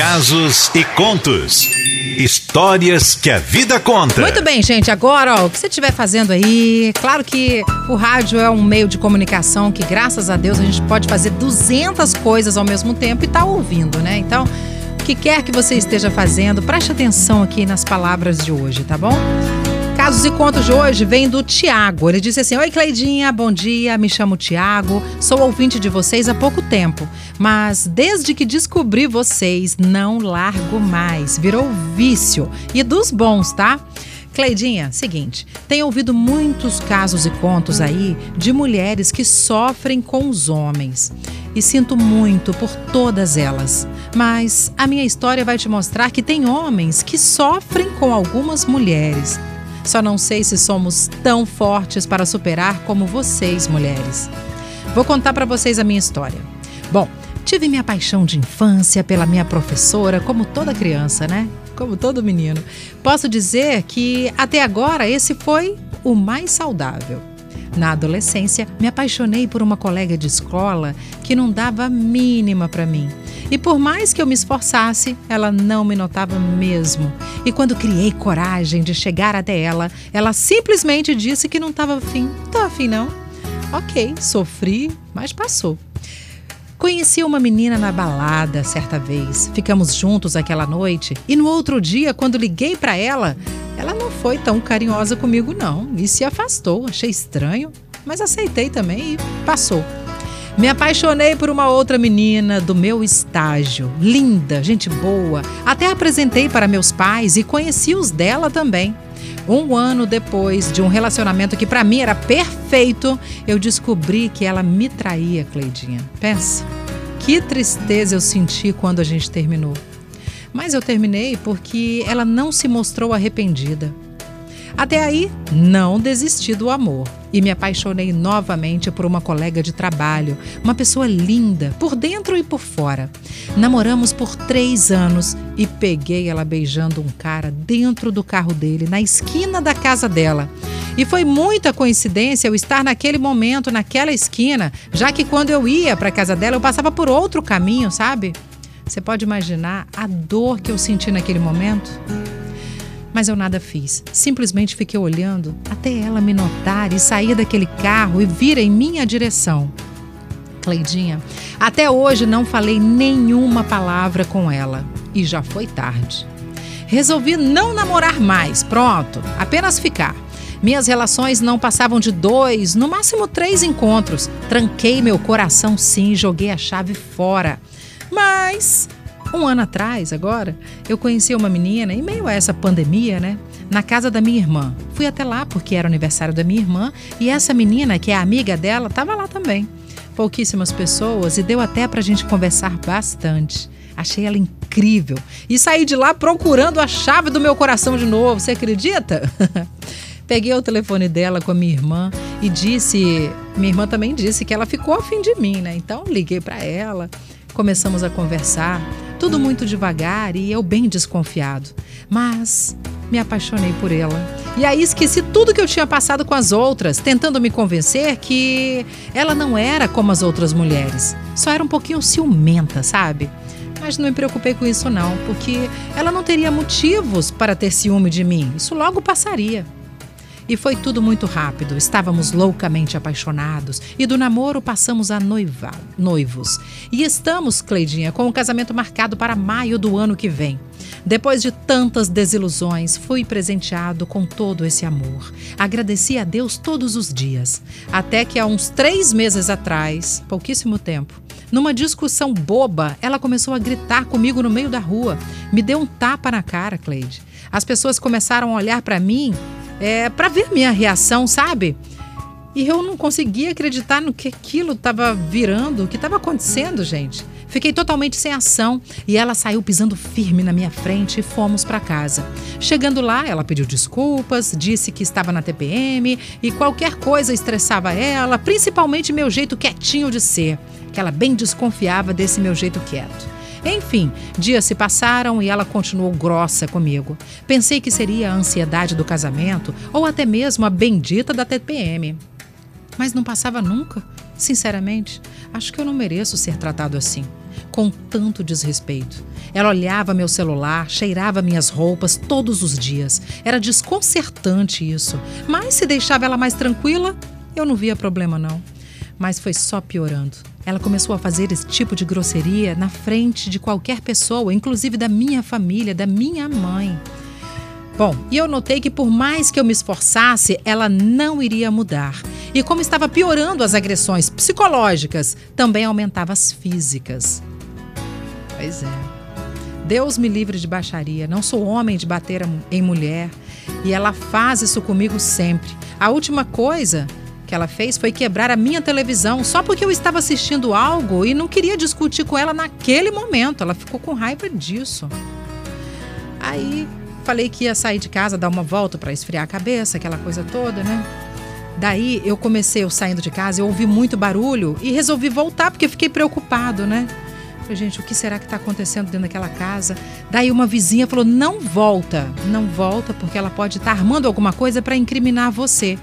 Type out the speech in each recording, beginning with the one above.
Casos e contos. Histórias que a vida conta. Muito bem, gente. Agora, ó, o que você estiver fazendo aí, claro que o rádio é um meio de comunicação que, graças a Deus, a gente pode fazer 200 coisas ao mesmo tempo e tá ouvindo, né? Então, o que quer que você esteja fazendo, preste atenção aqui nas palavras de hoje, tá bom? Casos e contos de hoje vem do Tiago. Ele disse assim: Oi, Cleidinha, bom dia. Me chamo Tiago, sou ouvinte de vocês há pouco tempo, mas desde que descobri vocês, não largo mais. Virou vício. E dos bons, tá? Cleidinha, seguinte, tenho ouvido muitos casos e contos aí de mulheres que sofrem com os homens. E sinto muito por todas elas. Mas a minha história vai te mostrar que tem homens que sofrem com algumas mulheres. Só não sei se somos tão fortes para superar como vocês, mulheres. Vou contar para vocês a minha história. Bom, tive minha paixão de infância pela minha professora, como toda criança, né? Como todo menino. Posso dizer que até agora esse foi o mais saudável. Na adolescência, me apaixonei por uma colega de escola que não dava a mínima para mim. E por mais que eu me esforçasse, ela não me notava mesmo. E quando criei coragem de chegar até ela, ela simplesmente disse que não estava afim. Tá afim, não. Ok, sofri, mas passou. Conheci uma menina na balada certa vez. Ficamos juntos aquela noite e no outro dia, quando liguei para ela, ela não foi tão carinhosa comigo não e se afastou. Achei estranho, mas aceitei também e passou. Me apaixonei por uma outra menina do meu estágio. Linda, gente boa. Até apresentei para meus pais e conheci os dela também. Um ano depois de um relacionamento que para mim era perfeito, eu descobri que ela me traía, Cleidinha. Pensa, que tristeza eu senti quando a gente terminou. Mas eu terminei porque ela não se mostrou arrependida. Até aí, não desisti do amor e me apaixonei novamente por uma colega de trabalho, uma pessoa linda, por dentro e por fora. Namoramos por três anos e peguei ela beijando um cara dentro do carro dele, na esquina da casa dela. E foi muita coincidência eu estar naquele momento, naquela esquina, já que quando eu ia para a casa dela, eu passava por outro caminho, sabe? Você pode imaginar a dor que eu senti naquele momento? Mas eu nada fiz. Simplesmente fiquei olhando até ela me notar e sair daquele carro e vir em minha direção. Cleidinha, até hoje não falei nenhuma palavra com ela e já foi tarde. Resolvi não namorar mais, pronto, apenas ficar. Minhas relações não passavam de dois, no máximo três encontros. Tranquei meu coração sim, joguei a chave fora. Mas um ano atrás, agora, eu conheci uma menina, em meio a essa pandemia, né? Na casa da minha irmã. Fui até lá porque era aniversário da minha irmã e essa menina, que é amiga dela, estava lá também. Pouquíssimas pessoas e deu até pra gente conversar bastante. Achei ela incrível e saí de lá procurando a chave do meu coração de novo. Você acredita? Peguei o telefone dela com a minha irmã e disse. Minha irmã também disse que ela ficou afim de mim, né? Então liguei para ela, começamos a conversar. Tudo muito devagar e eu bem desconfiado. Mas me apaixonei por ela. E aí esqueci tudo que eu tinha passado com as outras, tentando me convencer que ela não era como as outras mulheres. Só era um pouquinho ciumenta, sabe? Mas não me preocupei com isso não, porque ela não teria motivos para ter ciúme de mim. Isso logo passaria. E foi tudo muito rápido. Estávamos loucamente apaixonados e do namoro passamos a noivar, noivos. E estamos, Cleidinha, com o casamento marcado para maio do ano que vem. Depois de tantas desilusões, fui presenteado com todo esse amor. Agradeci a Deus todos os dias. Até que há uns três meses atrás, pouquíssimo tempo, numa discussão boba, ela começou a gritar comigo no meio da rua. Me deu um tapa na cara, Cleide. As pessoas começaram a olhar para mim é, para ver minha reação, sabe? E eu não conseguia acreditar no que aquilo estava virando, o que estava acontecendo, gente. Fiquei totalmente sem ação e ela saiu pisando firme na minha frente e fomos para casa. Chegando lá, ela pediu desculpas, disse que estava na TPM e qualquer coisa estressava ela, principalmente meu jeito quietinho de ser, que ela bem desconfiava desse meu jeito quieto. Enfim, dias se passaram e ela continuou grossa comigo. Pensei que seria a ansiedade do casamento ou até mesmo a bendita da TPM. Mas não passava nunca. Sinceramente, acho que eu não mereço ser tratado assim. com tanto desrespeito. Ela olhava meu celular, cheirava minhas roupas todos os dias. Era desconcertante isso. Mas se deixava ela mais tranquila, eu não via problema não. Mas foi só piorando. Ela começou a fazer esse tipo de grosseria na frente de qualquer pessoa, inclusive da minha família, da minha mãe. Bom, e eu notei que por mais que eu me esforçasse, ela não iria mudar. E como estava piorando as agressões psicológicas, também aumentava as físicas. Pois é. Deus me livre de baixaria. Não sou homem de bater em mulher. E ela faz isso comigo sempre. A última coisa que ela fez foi quebrar a minha televisão só porque eu estava assistindo algo e não queria discutir com ela naquele momento. Ela ficou com raiva disso. Aí falei que ia sair de casa, dar uma volta para esfriar a cabeça, aquela coisa toda, né? Daí eu comecei, eu saindo de casa, eu ouvi muito barulho e resolvi voltar porque fiquei preocupado, né? Falei, gente, o que será que está acontecendo dentro daquela casa? Daí uma vizinha falou: não volta, não volta porque ela pode estar tá armando alguma coisa para incriminar você.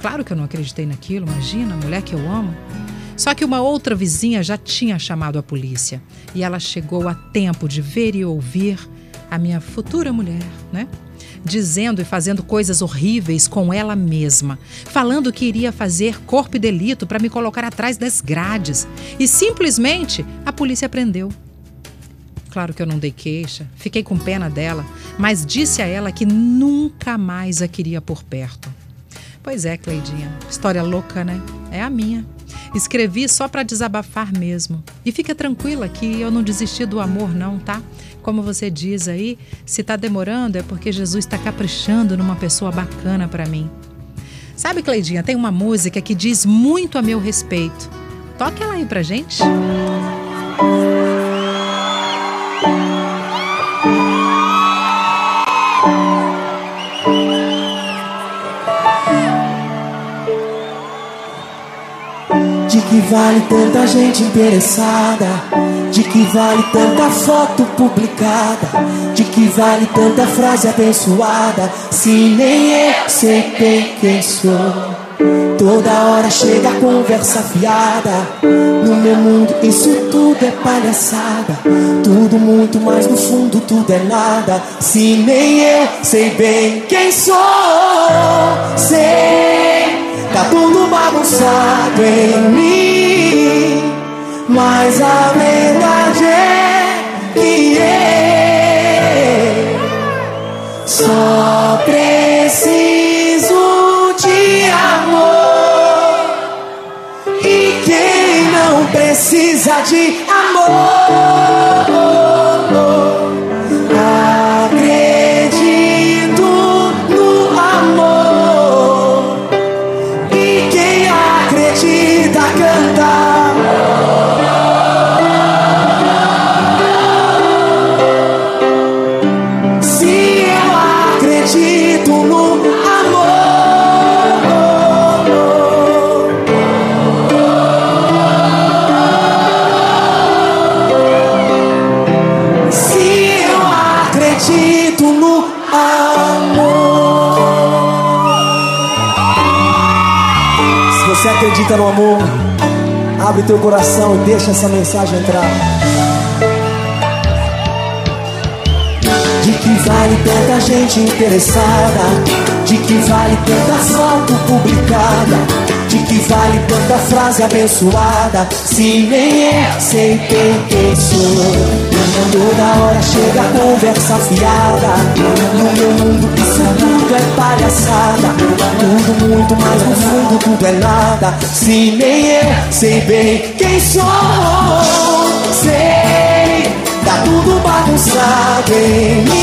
Claro que eu não acreditei naquilo, imagina, a mulher que eu amo. Só que uma outra vizinha já tinha chamado a polícia e ela chegou a tempo de ver e ouvir a minha futura mulher, né? Dizendo e fazendo coisas horríveis com ela mesma, falando que iria fazer corpo e delito para me colocar atrás das grades. E simplesmente a polícia prendeu. Claro que eu não dei queixa, fiquei com pena dela, mas disse a ela que nunca mais a queria por perto. Pois é, Cleidinha, história louca, né? É a minha. Escrevi só para desabafar mesmo. E fica tranquila que eu não desisti do amor, não, tá? Como você diz aí, se está demorando é porque Jesus está caprichando numa pessoa bacana para mim. Sabe, Cleidinha, tem uma música que diz muito a meu respeito. Toque ela aí pra gente. Música que vale tanta gente interessada? De que vale tanta foto publicada? De que vale tanta frase abençoada? Se nem eu sei bem quem sou. Toda hora chega a conversa fiada. No meu mundo isso tudo é palhaçada. Tudo muito mais no fundo, tudo é nada. Se nem eu sei bem quem sou. Sei Tá tudo bagunçado em mim, mas a verdade é que eu só preciso de amor. E quem não precisa de amor? Acredita no amor, abre teu coração e deixa essa mensagem entrar. De que vale tanta gente interessada? De que vale tanta foto publicada? Vale tanta frase abençoada? Se nem eu sei quem, sou. Toda hora chega a conversa fiada. No meu mundo isso tudo é palhaçada. Tudo muito mais no fundo, tudo é nada. Se nem eu sei bem quem sou. Sei, tá tudo bagunçado em mim.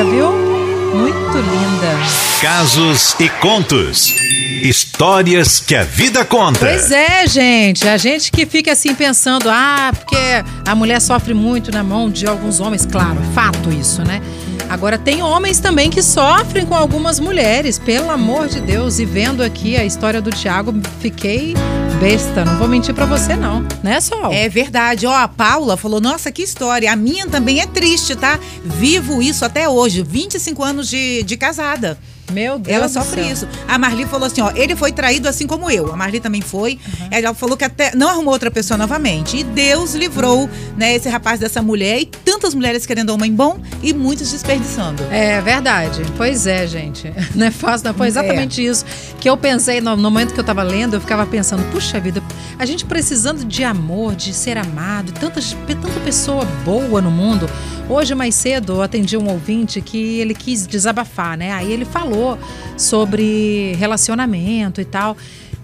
Música, viu? Muito linda. Casos e contos. Histórias que a vida conta. Pois é, gente. A gente que fica assim pensando, ah, porque a mulher sofre muito na mão de alguns homens, claro, fato isso, né? Agora tem homens também que sofrem com algumas mulheres, pelo amor de Deus. E vendo aqui a história do Tiago, fiquei besta, não vou mentir para você não, né, Sol? É verdade. Ó, a Paula falou: "Nossa, que história. A minha também é triste, tá? Vivo isso até hoje, 25 anos de, de casada." Meu Deus. Ela sofre isso. A Marli falou assim: ó, ele foi traído assim como eu. A Marli também foi. Uhum. Ela falou que até não arrumou outra pessoa novamente. E Deus livrou, né, esse rapaz dessa mulher e tantas mulheres querendo um homem bom e muitos desperdiçando. É verdade. Pois é, gente. Não é fácil, não. Foi é. exatamente é. isso que eu pensei no, no, momento que eu tava lendo. Eu ficava pensando: puxa vida, a gente precisando de amor, de ser amado, tanta, tanta pessoa boa no mundo. Hoje, mais cedo, eu atendi um ouvinte que ele quis desabafar, né? Aí ele falou sobre relacionamento e tal.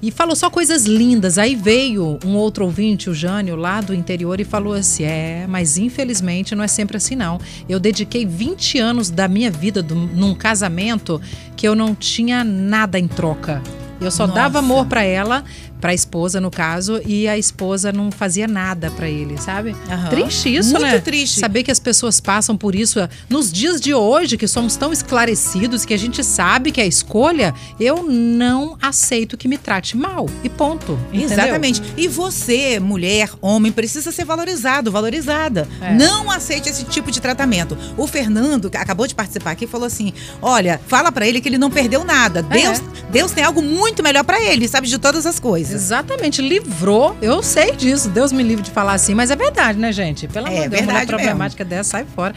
E falou só coisas lindas. Aí veio um outro ouvinte, o Jânio, lá do interior, e falou assim: É, mas infelizmente não é sempre assim, não. Eu dediquei 20 anos da minha vida do, num casamento que eu não tinha nada em troca. Eu só Nossa. dava amor para ela, para a esposa no caso, e a esposa não fazia nada para ele, sabe? Uhum. Triste isso, Muito né? Muito triste. Saber que as pessoas passam por isso nos dias de hoje, que somos tão esclarecidos, que a gente sabe que é escolha, eu não aceito que me trate mal. E ponto. Entendeu? Exatamente. E você, mulher, homem, precisa ser valorizado, valorizada. É. Não aceite esse tipo de tratamento. O Fernando, que acabou de participar aqui, falou assim: olha, fala para ele que ele não perdeu nada. É. Deus, Deus tem algo muito melhor para ele, sabe de todas as coisas. Exatamente, livrou. Eu sei disso. Deus me livre de falar assim, mas é verdade, né, gente? Pelo amor de Deus, uma problemática mesmo. dessa sai fora.